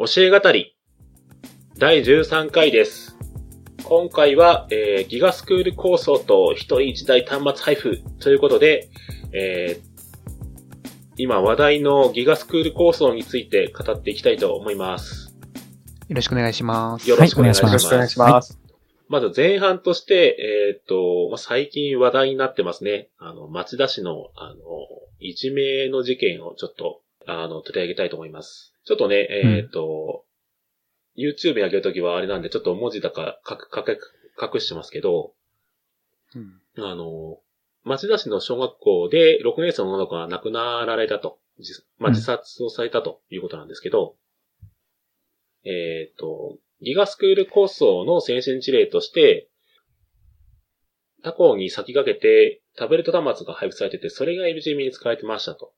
教え語り第13回です。今回は、えーギガスクール構想と一人一台端末配布ということで、えー今話題のギガスクール構想について語っていきたいと思います。よろしくお願いします。よろしくお願いします。よろしくお願いします。まず前半として、えーっと、まあ最近話題になってますね。あの、町田市の、あの、いじめの事件をちょっと、あの、取り上げたいと思います。ちょっとね、えーっと、YouTube に上げるときはあれなんで、ちょっと文字だか隠隠隠してますけど、うんあの、町田市の小学校で6年生の女の子が亡くなられたと。じまあ、うん自殺をされたということなんですけど、えっ、と、ギガスクール構想の先進事例として、他校に先駆けてタブレット端末が配布されてて、それが LGM に使われてましたと。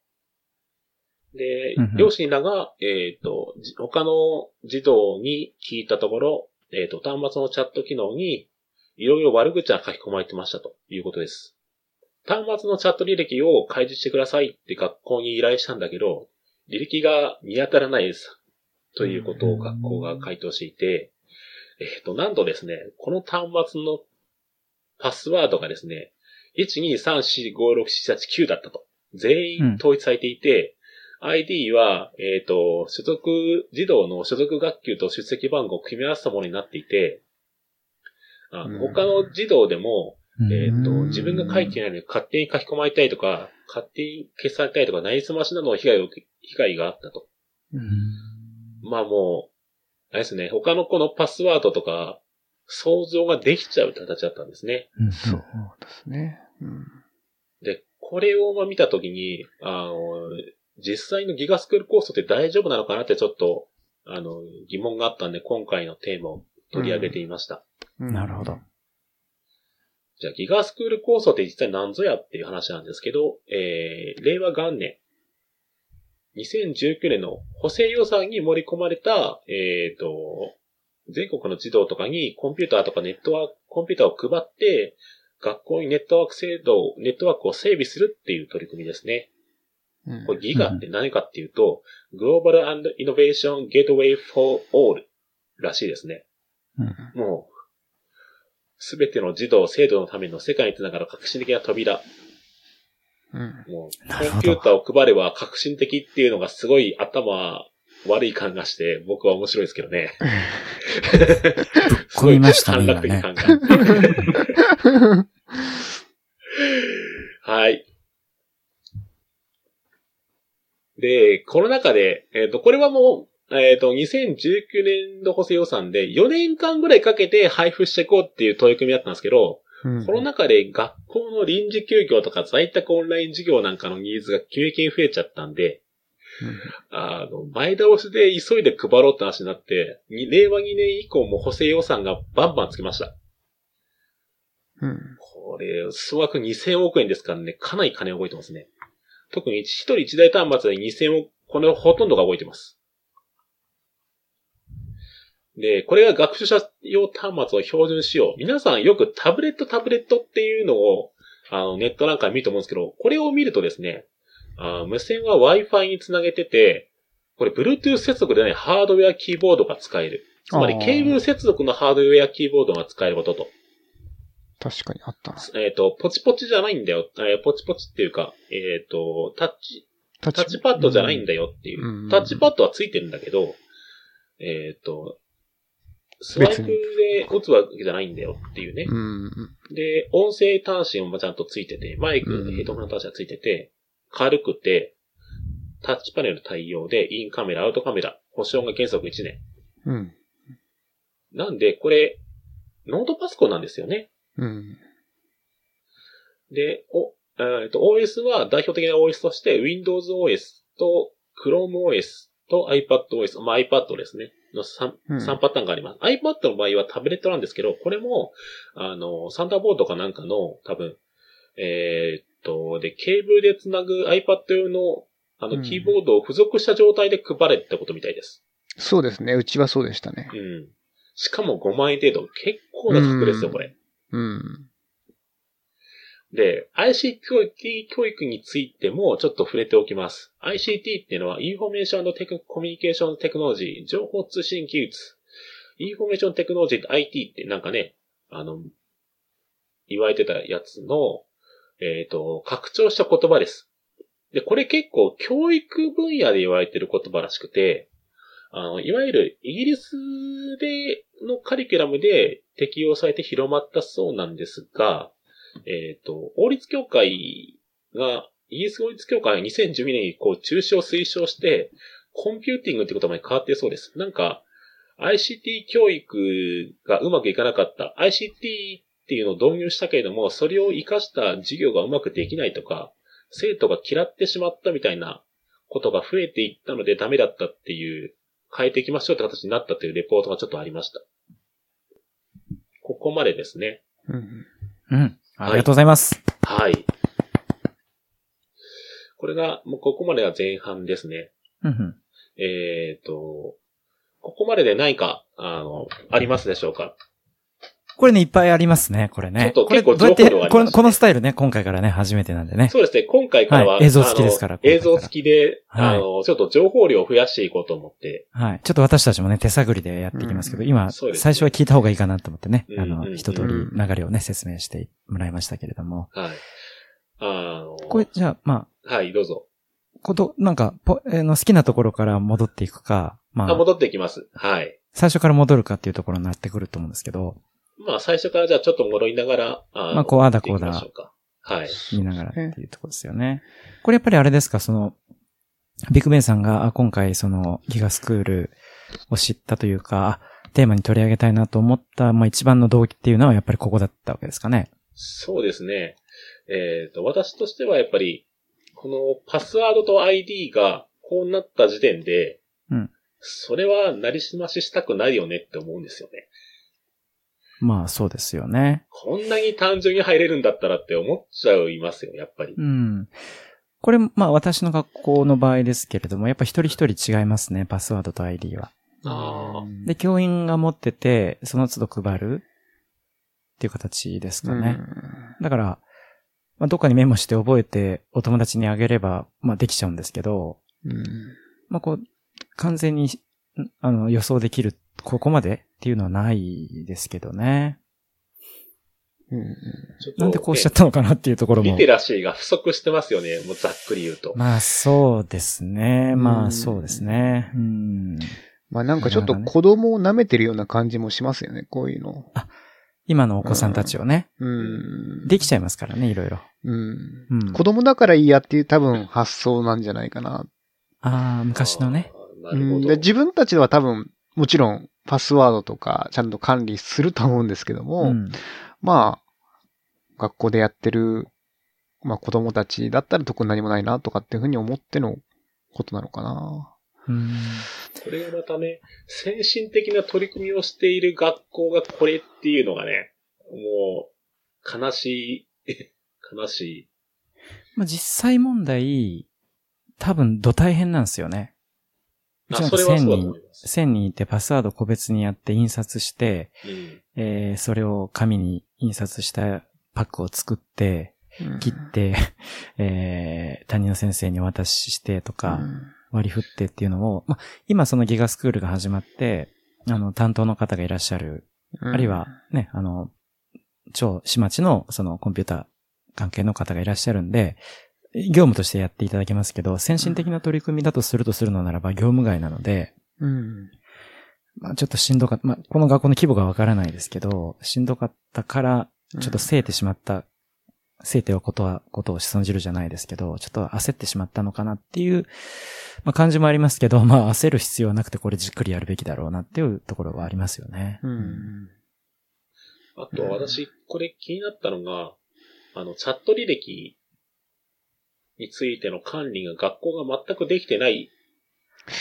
で両親らが、えっ、と、じ他の児童に聞いたところ、えっ、と、端末のチャット機能に、いろいろ悪口が書き込まれてましたということです。端末のチャット履歴を開示してくださいって学校に依頼したんだけど、履歴が見当たらないです。ということを学校が回答していて、えっ、と、なんとですね、この端末のパスワードがですね、123456789だったと。全員統一されていて、ID は、えっ、と、所属、児童の所属学級と出席番号を組み合わせたものになっていて、あ他の児童でも、えっ、と、うん自分が書いてないのに勝手に書き込まれたりとか、勝手に消されたりとか、なりすましなどの被害を被害があったと。まあもう、あれですね、他の子のパスワードとか、想像ができちゃう形だったんですね。うんそうですね。うんで、これをまあ見たときに、あの、実際のギガスクールコースって大丈夫なのかなってちょっと、あの、疑問があったんで、今回のテーマを取り上げてみました。うんなるほど。じゃあ、ギガスクール構想って実際何ぞやっていう話なんですけど、えー、令和元年、2019年の補正予算に盛り込まれた、えっ、と、全国の児童とかにコンピューターとかネットワーク、コンピューターを配って、学校にネットワーク制度、ネットワークを整備するっていう取り組みですね。うんこれギガって何かっていうと、Global and Innovation Gateway for All らしいですね。うんもう、すべての児童、生徒のための世界につながる革新的な扉。うんもう、コンピューターを配れば革新的っていうのがすごい頭悪い感がして、僕は面白いですけどね。すごい短絡的今感が。はい。で、この中で、えっ、と、これはもう、えっ、と、2019年度補正予算で4年間ぐらいかけて配布していこうっていう取り組みだったんですけど、うんコロナ禍で学校の臨時休業とか在宅オンライン授業なんかのニーズが急激に増えちゃったんで、あの、前倒しで急いで配ろうって話になって、に令和2年以降も補正予算がバンバンつきました。うんこれ、総額2000億円ですからね、かなり金動いてますね。特に一人一台端末で2000億、これほとんどが動いてます。で、これが学習者用端末を標準仕様。皆さんよくタブレットタブレットっていうのを、あの、ネットなんかで見ると思うんですけど、これを見るとですね、あ無線は Wi-Fi につなげてて、これ Bluetooth 接続でないハードウェアキーボードが使える。つまりケーブル接続のハードウェアキーボードが使えることと。確かにあったな。えっ、と、ポチポチじゃないんだよ。えーポチポチっていうか、えっ、と、タッチ、タタッチパッドじゃないんだよっていう。うんタッチパッドはついてるんだけど、えっ、と、スワイプで打つわけじゃないんだよっていうね。うん。で、音声端子もちゃんとついてて、マイク、うんヘッドホン端子がついてて、軽くて、タッチパネル対応で、インカメラ、アウトカメラ、保証が原則1年。うん。なんで、これ、ノートパソコンなんですよね。うん。で、お、えっと、OS は代表的な OS として Windows OS と Chrome OS と iPad OS、まあ iPad ですね。の 3, うん3パターンがあります。iPad の場合はタブレットなんですけど、これも、あの、サンダーボードかなんかの多分、えーっと、で、ケーブルでつなぐ iPad 用のあの、うんキーボードを付属した状態で配れってことみたいです。そうですね。うちはそうでしたねう。ん。しかも5万円程度。結構な額ですよ、うんこれ。うん。で、ICT 教育についてもちょっと触れておきます。ICT っていうのは、インフォメーションテクコミュニケーションテクノロジー、情報通信技術。インフォメーションテクノロジーって IT ってなんかね、あの、言われてたやつの、えっ、ー、と、拡張した言葉です。で、これ結構教育分野で言われてる言葉らしくて、あの、いわゆるイギリスでのカリキュラムで適用されて広まったそうなんですが、えっ、ー、と、王立協会が、イギリス王立協会が2012年にこう中止を推奨して、コンピューティングって言葉に変わってそうです。なんか、ICT 教育がうまくいかなかった。ICT っていうのを導入したけれども、それを活かした授業がうまくできないとか、生徒が嫌ってしまったみたいなことが増えていったのでダメだったっていう、変えていきましょうって形になったというレポートがちょっとありました。ここまでですね。うん。うん。ありがとうございます。はい。これが、もうここまでは前半ですね。うん。えっ、ー、と、ここまでで何か、あの、ありますでしょうか？これね、いっぱいありますね、これね。ちょっと結構情報量あります、ね、このこのスタイルね、今回からね、初めてなんでね。そうですね、今回からは、はい、映像付きですから。映像付きで、はい、あの、ちょっと情報量を増やしていこうと思って。はい。ちょっと私たちもね、手探りでやっていきますけど、うん、今、ね、最初は聞いた方がいいかなと思ってね、あの、一通り流れをね、説明してもらいましたけれども。はい。あのこれ、じゃあ、まあ。はい、どうぞ。こと、なんか、ぽ、えー、の好きなところから戻っていくか、まあ。あ、戻っていきます。はい。最初から戻るかっていうところになってくると思うんですけど。まあ最初からじゃあちょっと戻りながら、あまあこう、あだこうだ。はい。見ながらっていうところですよね。これやっぱりあれですか、その、ビッグベンさんが、あ今回そのギガスクールを知ったというか、テーマに取り上げたいなと思った、まあ一番の動機っていうのはやっぱりここだったわけですかね。そうですね。えっ、ー、と、私としてはやっぱり、このパスワードと ID がこうなった時点で、うん。それはなりすまししたくないよねって思うんですよね。まあそうですよね。こんなに単純に入れるんだったらって思っちゃいますよ、やっぱり。うん。これ、まあ私の学校の場合ですけれども、やっぱ一人一人違いますね、パスワードと ID は。あで、教員が持ってて、その都度配るっていう形ですかね。だから、まあ、どっかにメモして覚えてお友達にあげれば、まあできちゃうんですけど、まあこう、完全に、あの、予想できるここまでっていうのはないですけどね。うん、なんでこうしちゃったのかなっていうところも。リテラシーが不足してますよね。もうざっくり言うと。まあそうですね。まあそうですね。うん。まあなんかちょっと子供を舐めてるような感じもしますよね。こういうの。あ、今のお子さんたちをね。うん。できちゃいますからね、いろいろ。うん。うん、子供だからいいやっていう多分発想なんじゃないかな。ああ、昔のね。なるほど。で自分たちは多分、もちろんパスワードとかちゃんと管理すると思うんですけども、うん、まあ、学校でやってる、まあ子供たちだったら特に何もないなとかっていうふうに思ってのことなのかな。うん、これがまたね、先進的な取り組みをしている学校がこれっていうのがね、もう、悲しい、悲しい。まあ実際問題、多分、ど大変なんですよね。うちなんか1000人、1000人いてパスワード個別にやって印刷して、うん、えー、それを紙に印刷したパックを作って、切って、うん、えー、担任の先生に渡ししてとか、割り振ってっていうのを、まあ、今そのギガスクールが始まって、あの、担当の方がいらっしゃる、うん、あるいはね、あの、超市町のそのコンピューター関係の方がいらっしゃるんで、業務としてやっていただけますけど、先進的な取り組みだとするとするのならば業務外なので、うん。まあちょっとしんどかった、まあこの学校の規模がわからないですけど、しんどかったから、ちょっとせいてしまった、せいてはことは、ことを信じるじゃないですけど、ちょっと焦ってしまったのかなっていう、まあ感じもありますけど、まあ焦る必要はなくてこれじっくりやるべきだろうなっていうところはありますよね。うん。あと私、これ気になったのが、あの、チャット履歴についての管理が学校が全くできてない。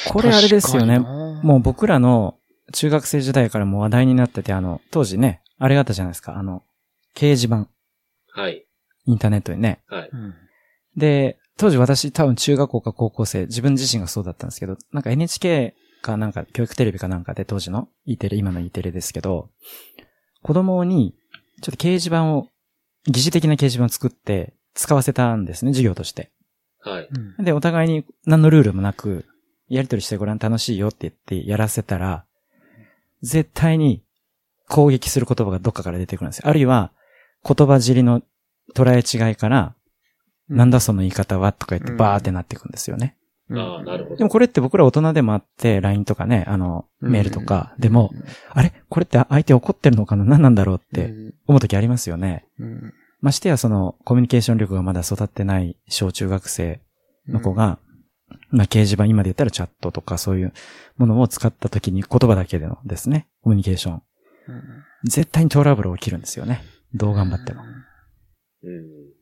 これあれですよね。もう僕らの中学生時代からも話題になってて、あの、当時ね、あれがあったじゃないですか。あの、掲示板。はい。インターネットにね。はい。で、当時私多分中学校か高校生、自分自身がそうだったんですけど、なんか NHK かなんか教育テレビかなんかで当時の E テレ、今の E テレですけど、子供にちょっと掲示板を疑似的な掲示板を作って使わせたんですね、授業として。はい。で、お互いに何のルールもなく、やりとりしてごらん楽しいよって言ってやらせたら、絶対に攻撃する言葉がどっかから出てくるんですよ。あるいは、言葉尻の捉え違いから、なんだその言い方はとか言ってバーってなっていくんですよね。ああ、なるほど。でもこれって僕ら大人でもあって、LINE とかね、あの、メールとかでも、あれ？これって相手怒ってるのかな？何なんだろうって思う時ありますよね。うん、ましてやそのコミュニケーション力がまだ育ってない小中学生の子が、まあ掲示板、今で言ったらチャットとかそういうものを使った時に言葉だけでのですね、コミュニケーション。絶対にトラブル起きるんですよね。どう頑張っても。うん。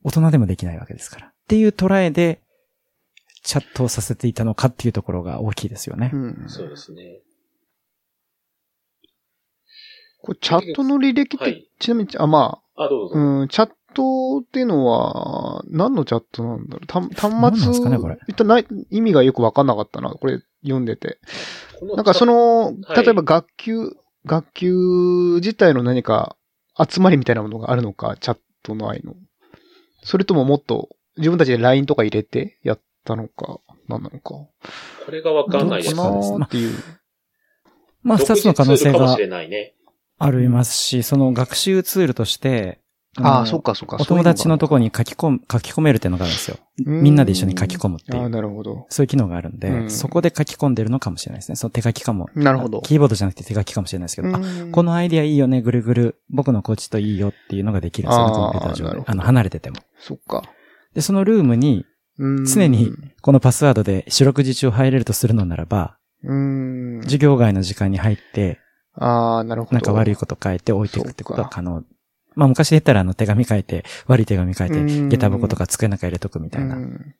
大人でもできないわけですから。っていう捉えで、チャットをさせていたのかっていうところが大きいですよね。うんそうですね。これチャットの履歴って、はいちなみに、あ、まあ、どうぞ。あ、うん、チャットっていうのは、何のチャットなんだろう？た端何なん末ですかねこれ一体ない意味がよくわかんなかったな、これ読んでて。なんかその、はい例えば学級、学級自体の何か集まりみたいなものがあるのか、チャットの愛の。それとももっと自分たちで LINE とか入れてやったのか、何なのか。これがわかんないです。かなーっていう。まあ、二つの可能性が。ありますし、その学習ツールとして、ああ、のそっかそっか。お友達のとこにに書き込む、書き込めるっていうのがあるんですよ。みんなで一緒に書き込むっていああ、う。なるほど。そういう機能があるんで、うんそこで書き込んでるのかもしれないですね。その手書きかも。なるほど。キーボードじゃなくて手書きかもしれないですけど、あ、このアイディアいいよね、ぐるぐる、僕のコーチといいよっていうのができるんですよコンピューター上なるほ。どであの、離れてても。そっか。で、そのルームに、うん常に、このパスワードで四六時中入れるとするのならば、うん。授業外の時間に入って、ああ、なるほど。なんか悪いこと書いて置いていくってことは可能。まあ昔で言ったらあの手紙書いて、悪い手紙書いて、うん下駄箱とか机の中入れとくみたいな。うん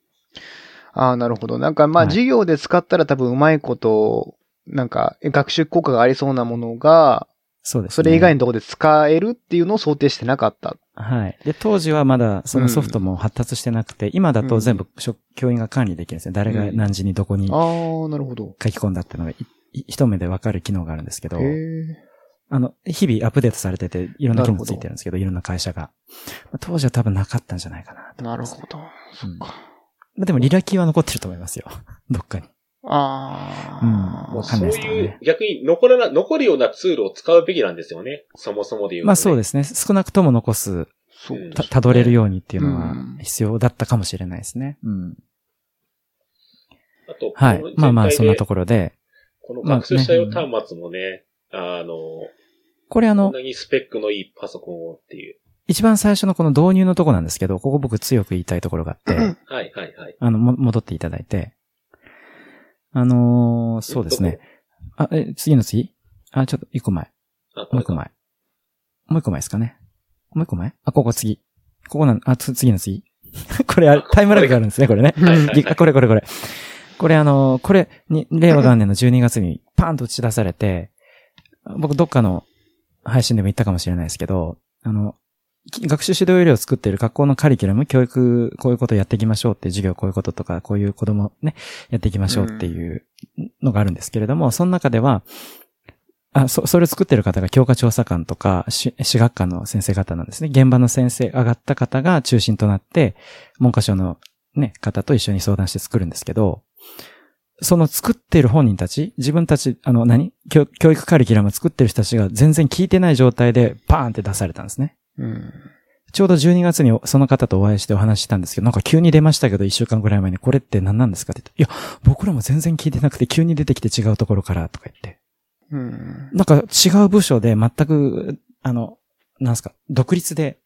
ああ、なるほど。なんかまあ、はい授業で使ったら多分うまいこと、なんか学習効果がありそうなものが、そうですね。それ以外のところで使えるっていうのを想定してなかった。はい。で、当時はまだそのソフトも発達してなくて、今だと全部教員が管理できるんですね。誰が何時にどこにああ、なるほど。書き込んだっていうのが一目でわかる機能があるんですけどへ、え。あの、日々アップデートされてて、いろんな機能ついてるんですけど、いろんな会社が。まあ当時は多分なかったんじゃないかなと。なるほど。そっか。まあでもリラキーは残ってると思いますよ。どっかに。ああ。うんわかんそうないですけどねいう、逆に残らな、残るようなツールを使うべきなんですよね。そもそもで言うと、ね。まあそうですね。少なくとも残す、そうた、たどれるようにっていうのはうん必要だったかもしれないですね。うん。あと、はい。まあまあ、そんなとこころで。この学習者用端末もね、あの、これあのこんな、にスペックのいいパソコンをっていう。一番最初のこの導入のとこなんですけど、ここ僕強く言いたいところがあって、はいはいはい。あの、も、戻っていただいて。あのーそうですね。あ、え、次の次？あ、ちょっと一個前。もう一個前。もう一個前ですかね。もう一個前？あ、ここ次。ここなん、あ、つ次の次。これタイムラグがあるんですね、これね。これこれこれ。これあのーこれ、に、令和元年の12月にパーンと打ち出されて、僕どっかの配信でも言ったかもしれないですけど、あの、学習指導要領を作っている学校のカリキュラム、教育、こういうことやっていきましょうって、授業こういうこととか、こういう子供ね、やっていきましょうっていうのがあるんですけれども、その中では、あ、そ、それを作ってる方が教科調査官とか、私学科の先生方なんですね。現場の先生、上がった方が中心となって、文科省のね、方と一緒に相談して作るんですけど、その作ってる本人たち、自分たち、あの何、教教育カリキュラム作ってる人たちが全然聞いてない状態でパーンって出されたんですね。うん。ちょうど12月にその方とお会いしてお話ししたんですけど、なんか急に出ましたけど、1週間ぐらい前にこれって何なんですかって言って、いや、僕らも全然聞いてなくて急に出てきて違うところからとか言って。うん。なんか違う部署で全く、あの、なんすか、独立で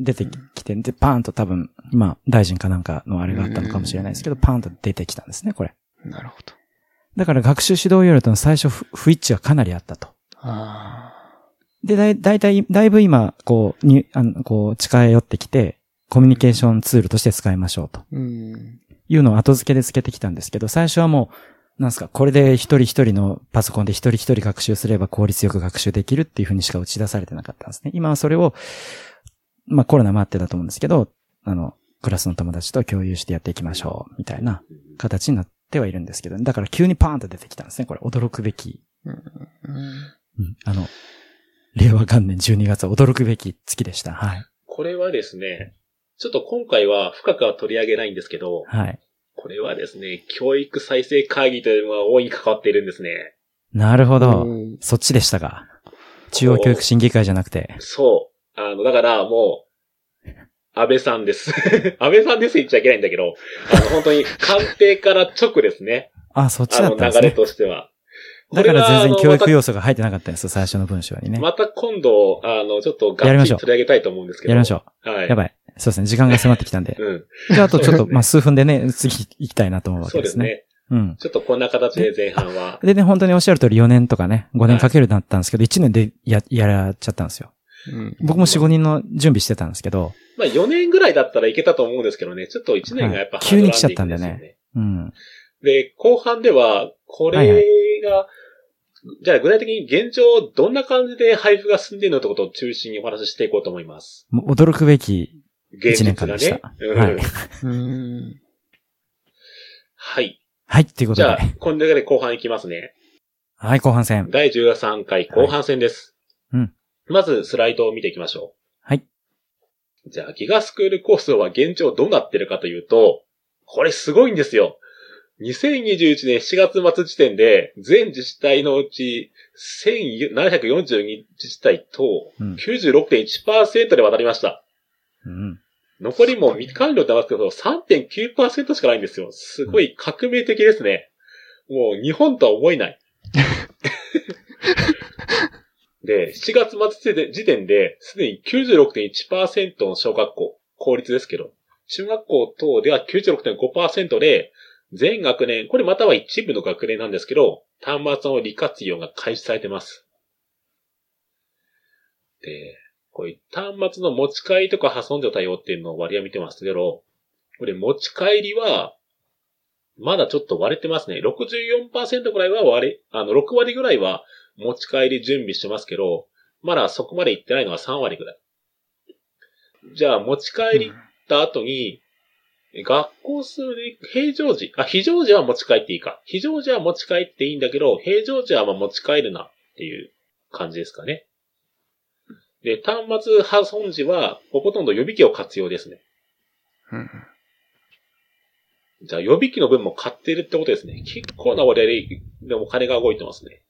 出てきて、で、パーンと多分、まあ、大臣かなんかのあれがあったのかもしれないですけど、パーンと出てきたんですね、これ。なるほど。だから学習指導要領との最初不不一致はかなりあったと。あで、だい、だいたい、だいぶ今、こう、に、あの、こう、近寄ってきて、コミュニケーションツールとして使いましょうとあ。うん。いうのを後付けで付けてきたんですけど、最初はもう、なんすか、これで一人一人のパソコンで一人一人学習すれば効率よく学習できるっていうふうにしか打ち出されてなかったんですね。今はそれを、まあコロナもあってだと思うんですけど、あの、クラスの友達と共有してやっていきましょう、みたいな形になってはいるんですけど、だから急にパーンと出てきたんですね。これ驚くべき。うんうん、あの、令和元年12月は驚くべき月でした。はい。ここれはですね、ちょっと今回は深くは取り上げないんですけど、はい。これはですね、教育再生会議というのが大いに関わっているんですね。なるほど。うんそっちでしたか。中央教育審議会じゃなくて。そう。あの、だからもう、安倍さんです。安倍さんです言っちゃいけないんだけど、あの、本当に官邸から直ですね。あ、そっちだったんですね。流れとしては。だから全然教育要素が入ってなかったんですよ、最初の文章にね。また今度、あの、ちょっとガッツリ取り上げたいと思うんですけど。やりましょう。はう。い。やばい。そうですね、時間が迫ってきたんで。うん。じゃあ、あとちょっと、まあ、数分でね、次行きたいなと思うわそうでけですすね。ね。うん。ちょっとこんな形で前半は。でね、本当におっしゃる通り4年とかね、5年かけるなったんですけど、1年でや、やらっちゃったんですよ。うん僕も4、5人の準備してたんですけど、まあ4年ぐらいだったらいけたと思うんですけどね、ちょっと1年がやっぱはい急に来ちゃったんでねうん。で、後半では、これが、はいじゃあ具体的に現状どんな感じで配布が進んでいるのってことを中心にお話ししていこうと思います。もう驚くべき1現実年間がねでした。。うんはい。うんはい。はい、っていうことでじゃあ。、この中で後半いきますね。はい、後半戦。第13回後半戦です。はいうんまずスライドを見ていきましょはい。う。じゃあ、ギガスクール構想は現状どうなってるかというと、これすごいんですよ。2021年7月末時点で、全自治体のうち1742自治体とうん96.1%で渡りました。うん。残りも未完了ってますけど、3.9%しかないんですよ。すごい革命的ですね。もう日本とは思えない。で、7月末時点で、すでに96.1%の小学校、公立ですけど、中学校等では96.5%で、全学年、これまたは一部の学年なんですけど、端末の利活用が開始されてます。で、こういう端末の持ち帰りとか破損状対応っていうのを割合見てますけど、これ持ち帰りは、まだちょっと割れてますね。64%ぐらいは割れ、あの、6割ぐらいは持ち帰り準備してますけど、まだそこまで行ってないのは3割ぐらい。じゃあ、持ち帰りった後に、学校数で平常時、あ、非常時は持ち帰っていいか。非常時は持ち帰っていいんだけど、平常時はまあ持ち帰るなっていう感じですかね。で、端末破損時は、ほとんど予備機を活用ですね。うんじゃあ予備機の分も買ってるってことですね。結構な割合でも金が動いてますね。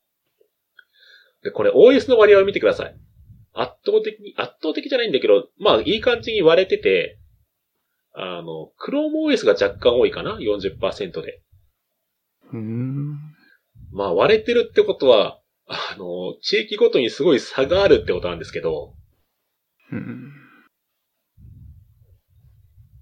で、これ OS の割合を見てください。圧倒的に、圧倒的じゃないんだけど、まあいい感じに割れてて、あの、ChromeOS が若干多いかな ?40% で。うんまあ割れてるってことは、あの、地域ごとにすごい差があるってことなんですけど、うん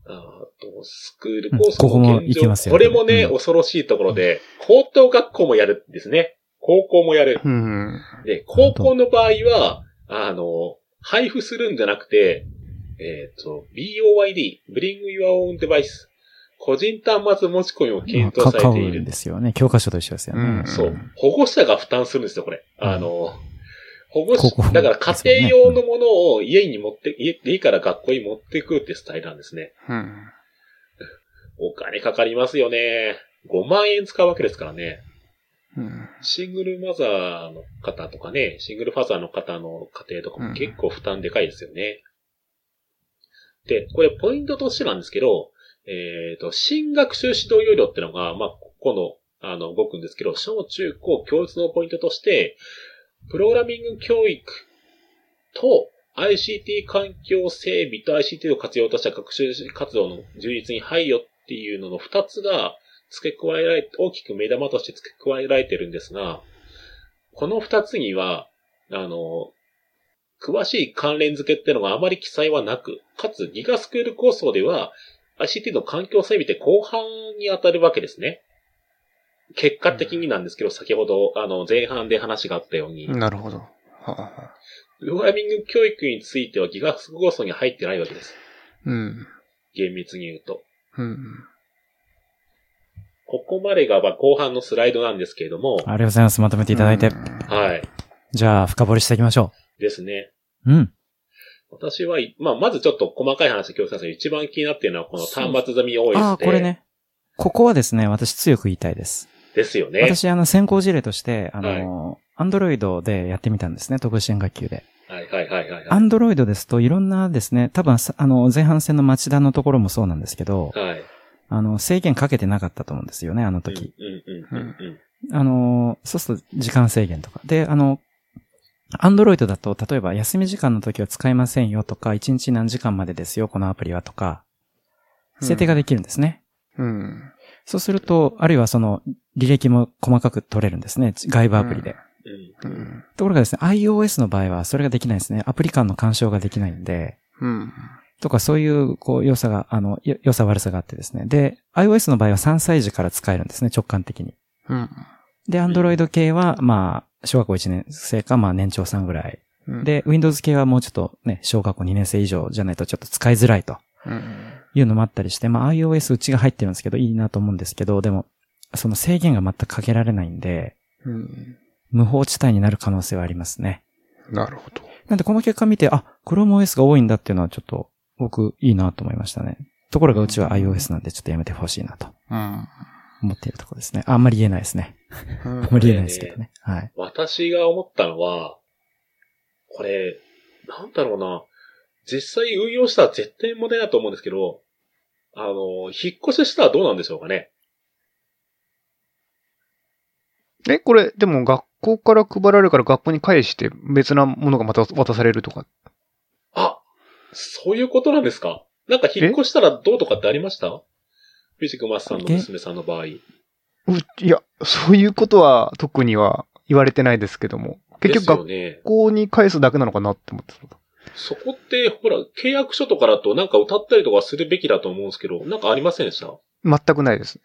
あと、スクールコースここもの現状行きますよこれもね、うん恐ろしいところで、高等学校もやるんですね。高校もやる。うんで、高校の場合は、あの、配布するんじゃなくて、えっ、と、BOYD、Bring Your Own Device、個人端末持ち込みを検討されている。んですよね。教科書と一緒ですよね。うんそう。保護者が負担するんですよ、これ。うんあの、保護者、だから家庭用のものを家に持って、家家から学校に持ってくるってスタイルなんですね。うんお金かかりますよね。5万円使うわけですからね。うんシングルマザーの方とかね、シングルファザーの方の家庭とかも結構負担でかいですよね。で、これポイントとしてなんですけど、えっ、と、新学習指導要領ってのが、まあ、ここの、あの、動くんですけど、小中高共通のポイントとして、プログラミング教育と ICT 環境整備と ICT を活用とした学習活動の充実に配慮っていうのの二つが付け加えられ、大きく目玉として付け加えられてるんですが、この二つには、あの、詳しい関連付けってのがあまり記載はなく、かつギガスクール構想では ICT の環境整備って後半に当たるわけですね。結果的になんですけど、先ほど、あの、前半で話があったように、なるほど。はあはあプログラミング教育についてはギガスクール構想に入ってないわけです。うん。厳密に言うと。うん。ここまでがまあ後半のスライドなんですけれども、ありがとうございます。まとめていただいて。はい。じゃあ、深掘りしていきましょですね。う。うん。私は、まあ、まずちょっと細かい話で共通させ一番気になっているのはこの端末済み OS で。ああ、これね。ここはですね、私強く言いたいです。ですよね。私、あの、先行事例として、あの、アンドロイドでやってみたんですね、特殊支援学級で。はいはいはいはいはい。アンドロイドですといろんなですね、多分あの、前半戦の町田のところもそうなんですけど、はい。あの、制限かけてなかったと思うんですよね、あの時。うんうんうんうんあの、そうすると時間制限とか。で、あの、アンドロイドだと、例えば休み時間の時は使えませんよとか、1日何時間までですよ、このアプリはとか、設定ができるんですね。うん。そうすると、あるいはその、履歴も細かく取れるんですね。外部アプリで。うんうん。ところがですね、iOS の場合はそれができないんですね。アプリ間の干渉ができないんで、うん。とかそういう、こう、良さが、あの、よ良さ悪さがあってですね。で、iOS の場合は3歳児から使えるんですね、直感的に。うん。で、Android 系は、まあ、小学校1年生か、まあ年長さんぐらい。うん、で、Windows 系はもうちょっとね、小学校2年生以上じゃないとちょっと使いづらいとうん。いうのもあったりして、まあ iOS うちが入ってるんですけど、いいなと思うんですけど、でも、その制限が全くかけられないんで、うん。無法地帯になる可能性はありますね。なるほど。なんでこの結果見て、あ、ChromeOS が多いんだっていうのはちょっと、僕いいなと思いましたね。ところがうちは iOS なんでちょっとやめてほしいなとうん。思っているところですね。ああんまり言えないですね。あんまり言えないですけどね。はい。私が思ったのは、これ、なんだろうな。実際運用したら絶対問題だと思うんですけど、あの、引っ越ししたらどうなんでしょうかね。え、これ、でも学校から配られるから学校に返して別なものがまた渡されるとか。あ、そういうことなんですか？なんか引っ越したらどうとかってありました？フィジクマスさんの娘さんの場合。ういや、そういうことは特には言われてないですけども。結局学ね。校に返すだけなのかなって思ってた。そこって、ほら、契約書とかだとなんか歌ったりとかするべきだと思うんですけど、なんかありませんでした？全くないですね。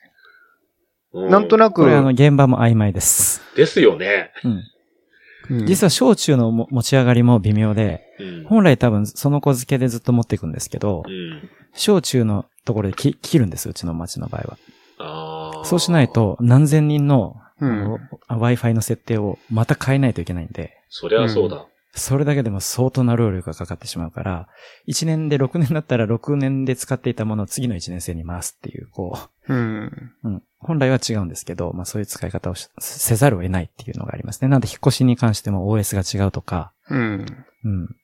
うなんとなく、これあの、現場も曖昧です。ですよね。うん。うん実は小中のも持ち上がりも微妙で、うん。本来多分その子付けでずっと持っていくんですけどう、ん。小中のところでき切るんです、うちの町の場合は。そうしない。と何千人の、の Wi-Fi の設定をまた変えないといけないんで、そりゃそうだ。それだけでも相当な労力がかかってしまうから、1年で6年だったら6年で使っていたものを次の1年生に回すっていう、こうん。う、うん。本来は違うんですけど、まあそういう使い方をしせざるを得ないっていうのがありますね。なんで引っ越しに関しても OS が違うとか、うん。うん。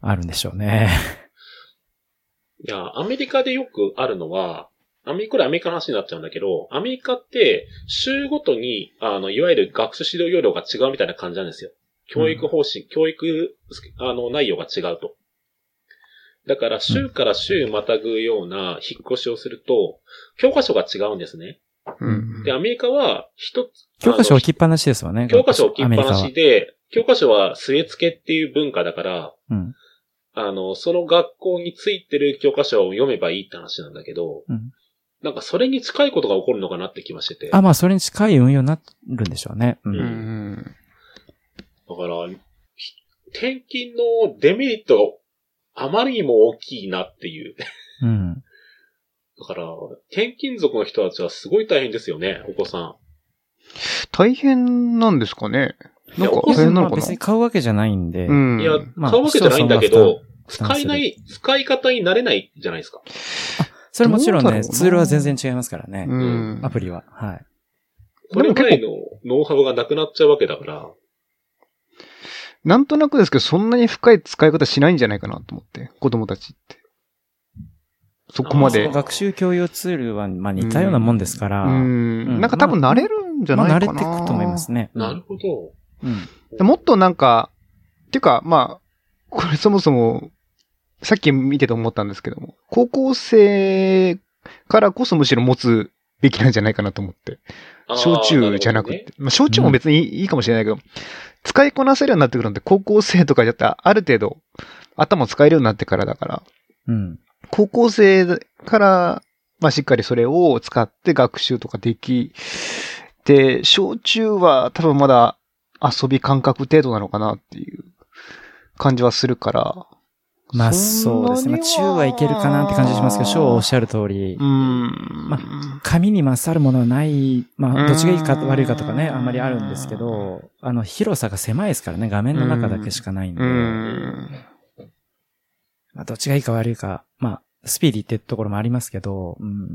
あるんでしょうね。いや、アメリカでよくあるのは、アメリカ、これアメリカの話になっちゃうんだけど、アメリカって、州ごとに、あの、いわゆる学習指導要領が違うみたいな感じなんですよ。教育方針、教育、あの、内容が違うと。だから、州から州またぐような引っ越しをすると、教科書が違うんですね。うん。で、アメリカは、一つ、教科書置きっぱなしですわね。教科書置きっぱなしで、教科書は据え付けっていう文化だから、うん。あの、その学校についてる教科書を読めばいいって話なんだけど、うんなんかそれに近いことが起こるのかなって気はしてて。あ、まあそれに近い運用になるんでしょうね。う。うんうんん。だから、ひ転勤のデメリットがあまりにも大きいなっていう。うん。だから、転勤族の人たちはすごい大変ですよね、お子さん。大変なんですかね？なんか大変なのかな？まあ別に買うわけじゃないんで。うん。いや、まあ買うわけじゃないんだけど、使えない、使い方になれないじゃないですか。それもちろんね、ツールは全然違いますからね。うん。アプリは。はい。これぐらいのノウハウがなくなっちゃうわけだから。なんとなくですけど、そんなに深い使い方しないんじゃないかなと思って、子供たちって。そこまで。学習共有ツールは、まあ似たようなもんですから。うん。なんか多分慣れるんじゃないかな。まあ慣れていくと思いますね。なるほど。うん。でもっとなんか、っていうか、まあ、これそもそも、さっき見てて思ったんですけども、高校生からこそむしろ持つべきなんじゃないかなと思って。小中じゃなくて。。まあ、小中も別にいい,、かもしれないけど、使いこなせるようになってくるのって高校生とかじゃったらある程度頭使えるようになってからだから、うん。高校生から、まあ、しっかりそれを使って学習とかできて、小中は多分まだ遊び感覚程度なのかなっていう感じはするから。まあそうですね。まあ中はいけるかなって感じしますけど、小はおっしゃる通りう、ん。ま紙に勝るものはない、まあどっちがいいか悪いかとかね、あんまりあるんですけど、あの広さが狭いですからね、画面の中だけしかないんで、うん。まあどっちがいいか悪いか、まあスピーディーってところもありますけど、うん。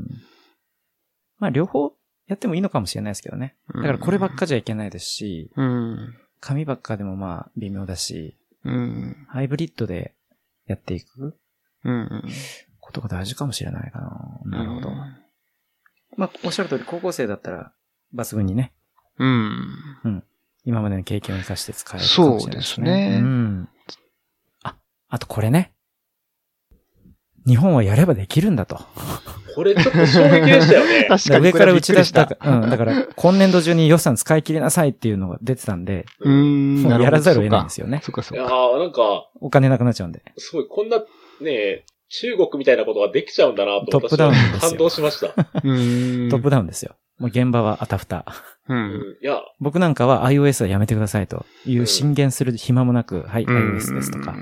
まあ両方やってもいいのかもしれないですけどね。だからこればっかじゃいけないですし、うん。紙ばっかでもまあ微妙だし、うん。ハイブリッドでやっていくうん。ことが大事かもしれないかな。なるほど。うんまあ、おっしゃる通り、高校生だったら、抜群にね、うん。今までの経験を生かして使えるかもしれないですね。そうですねうん。あ、あとこれね。日本はやればできるんだと。これちょっと衝撃でしたよね。確かに。上から打ち出した、うん。だから、今年度中に予算使い切りなさいっていうのが出てたんで、うーん。もうやらざるを得ないんですよ。よね。そっかそいやっか。ーなんか、お金なくなっちゃうんで。すごい、こんな、ね中国みたいなことができちゃうんだなとトップダウンです感動しました。うーん。トップダウンですよ。もう現場はあたふた。う。うんん、いや、僕なんかは iOS はやめてくださいという進言する暇もなく、はい、iOS ですとか、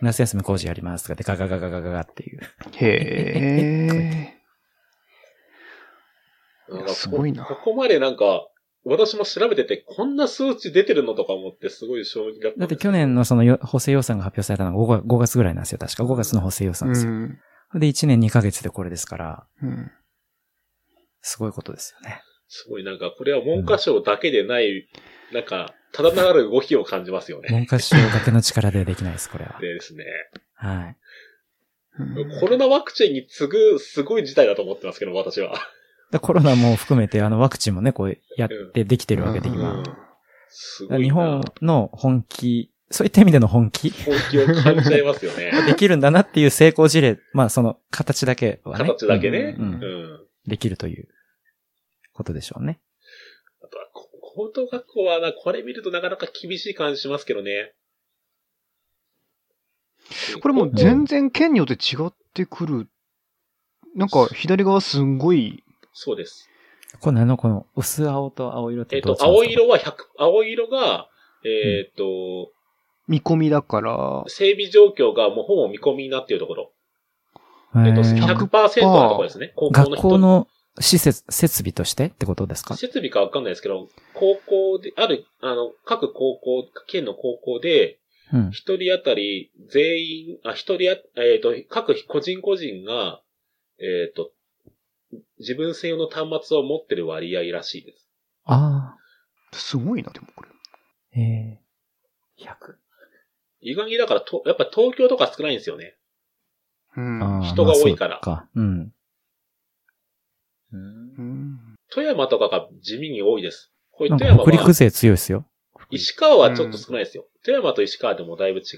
夏休み工事やりますとかでガガガガガガガっていう。へなんかすごいなこここまでなんか、私も調べてて、こんな数値出てるのとか思ってすごい衝撃だっただって去年のそのよ補正予算が発表されたのが 5, 5月ぐらいなんですよ。確か5月の補正予ー算ですよ。うん。で、1年2ヶ月でこれですから、うん。すごいことですよね。すごいなんか、これは文科省だけでない、なんか、ただなる動きを感じますよね。文科省だけの力でできないです、これは。でですね。はい。うんコロナワクチンに次ぐすごい事態だと思ってますけど、私は。でコロナも含めて、あの、ワクチンもね、こうやってできてるわけで、うん今。うんすごいな。日本の本気、そういった意味での本気？本気を感じちゃいますよね。できるんだなっていう成功事例、まあその形だけはね。形だけね。ううんん。できるということでしょうね。あとは、こ高等学校はな、これ見るとなかなか厳しい感じしますけどね。これもう全然県によって違ってくる。なんか左側すんごい、そうです。これあの、この薄青と青色っえっ、と、てどう違うんですか？青色は100、青色が、えっ、と、見込みだから、整備状況がもうほぼ見込みになっているところ。えっ、と、へー100%のところですね。高校の学人校の施設、設備としてってことですか？設備かわかんないですけど、高校で、ある、あの、各高校、県の高校で、うん。一人当たり全員、あ、一人あ、えっ、と、各個人個人が、えっ、と、自分専用の端末を持ってる割合らしいです。あすごいな、でもこれ。あ。ええ100。意外にだからと、やっぱ東京とか少ないんですよね。うん。あー人が多いからまあそうか。うん。うん富山とかが地味に多いです。これ富山は、か北陸勢強いですよ。石川はちょっと少ないですよ。富山と石川でもだいぶ違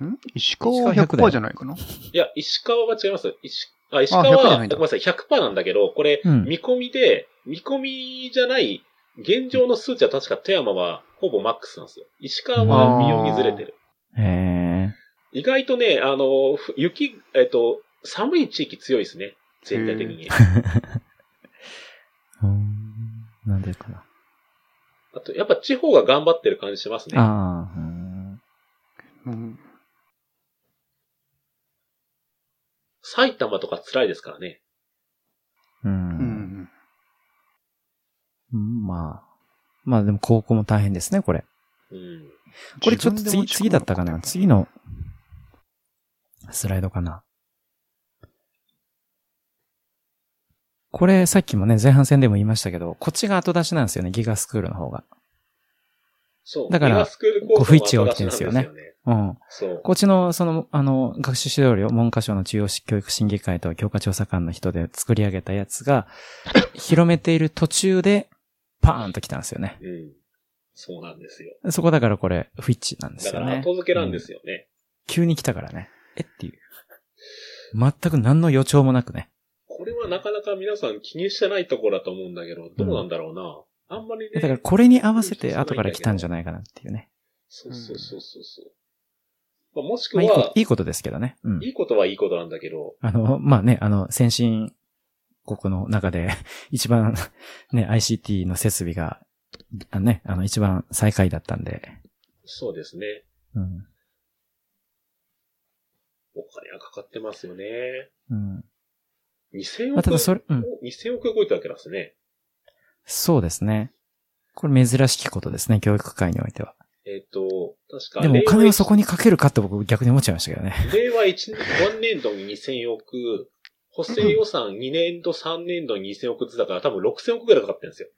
う。ん？石川は石川100だよ100%じゃないかな？いや、石川は違います。石あ石川あ100じゃは、ごめんなさい、100%なんだけど、これ、うん見込みで、見込みじゃない、現状の数値は確か富山はほぼマックスなんですよ。石川は微妙にずれてる。へえ。意外とね、あの、ふ雪、えっと、寒い地域強いですね。全体的に。うんなんでかな。あと、やっぱ地方が頑張ってる感じしますね。ああ、うんうん。埼玉とか辛いですからね。う。うんん。うんまあ。まあでも高校も大変ですね、これ。うん。これちょっと次、次だったかな次のスライドかなこれさっきもね、前半戦でも言いましたけど、こっちが後出しなんですよね、ギガスクールの方が。そう。だからこう不一致が起きてるんですよねうん。そう。こっちの、その、あの、学習指導料、文科省の中央教育審議会と教科調査官の人で作り上げたやつが、広めている途中で、パーンと来たんですよね。うん。そうなんですよ。そこだからこれ、不一致なんですだからよね。後付けなんですよね。急に来たからね。えっていう。全く何の予兆もなくね。これはなかなか皆さん気にしてないところだと思うんだけど、どうなんだろうな。あんまりね。だからこれに合わせて後から来たんじゃないかなっていうね。そうそうそうそうそう。まあ、もしくまあいいいいことですけどね。うんい。いことはいいことなんだけど、あの、まあね、あの、先進国の中で 一番ね、ICT の設備が、あのね、あの、一番最下位だったんで。そうですね。うん。お金がかかってますよね。うん。2000まあ、億、ただそれ、うん。2000億動いたわけなんですね。そうですね。これ珍しきことですね、教育界においては。えっ、と、確か、でもお金はそこに。にかけるかって僕逆に思っちゃいましたけどね。令和1、1年度に2000億、補正予算2年度、3年度に2000億ずつだから多分6000億ぐらいかかってるんですよ。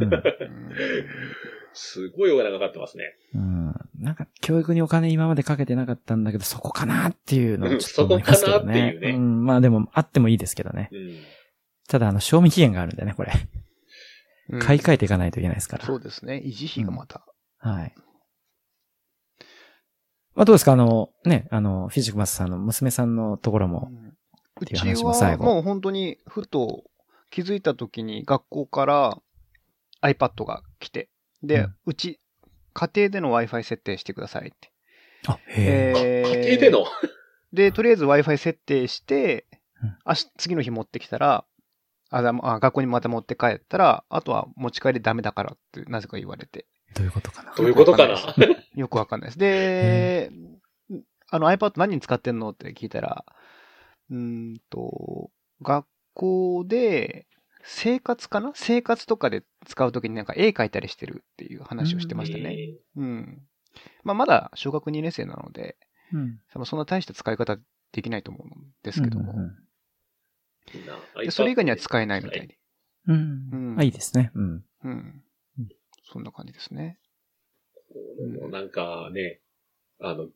うん。すごいお金がかかってますね。うん、なんか教育にお金今までかけてなかったんだけど、そこかなっていうのをちょっと思いますけどね。そこかなっていうね。うん、まあでも、あってもいいですけどね。うん、ただ、あの、賞味期限があるんでね、これ。買い替えていかないといけないですから。そうですね。維持費がまた。はい。まあどうですか？あの、ね、あの、フィジックマスさんの娘さんのところも、うちはもう本当にふと気づいた時に学校から iPad が来て、で、うん、うち、家庭での Wi-Fi 設定してくださいって。あ、へえー、家庭での？で、とりあえず Wi-Fi 設定して、うん、次の日持ってきたら、ああ学校にまた持って帰ったら、あとは持ち帰りダメだからってなぜか言われて。どういうことかな？どういうことかな？よくわかんないです。で、うん、あの iPad 何に使ってんの？って聞いたら、うんと、学校で、生活かな？生活とかで使うときになんか絵描いたりしてるっていう話をしてましたね。うん。まあ、まだ小学2年生なので、うん、そんな大した使い方できないと思うんですけども。うんうん、でそれ以外には使えないみたいに。うん。うん、あ、いいですね。うん。うん。そんな感じですね。もうなんかね、あの、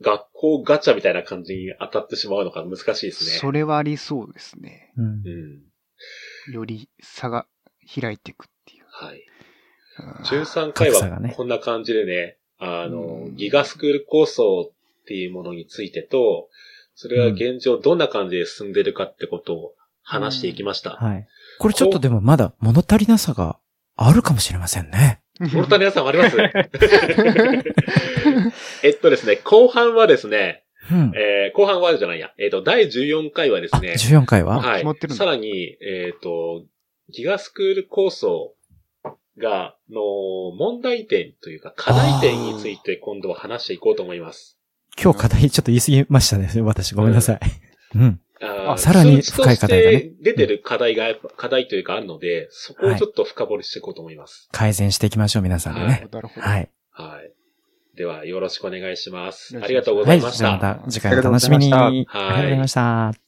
学校ガチャみたいな感じに当たってしまうのが難しいですね。それはありそうですね。うん。より差が開いていくっていう。はい。13回はこんな感じでね、あの、ギガスクール構想っていうものについてと、それは現状どんな感じで進んでるかってことを話していきました。はい。これちょっとでもまだ物足りなさがあるかもしれませんね。物足りなさもあります えっとですね、後半はですね、うん、えー、後半はじゃないや。えっ、ー、と、第14回はですね。14回は？はい。さらに、えっ、ー、と、ギガスクール構想が、の、問題点というか、課題点について今度は話していこうと思います。今日課題ちょっと言い過ぎましたね。私、ごめんなさい。うん。うんあさらに深い課題がね。出てる課題が、課題というかあるので、そこをちょっと深掘りしていこうと思います。改善していきましょう、皆さんでね。はい。はい。では、よろしくお願いします。ありがとうございました。はい、また次回お楽しみに。ありがとうございました。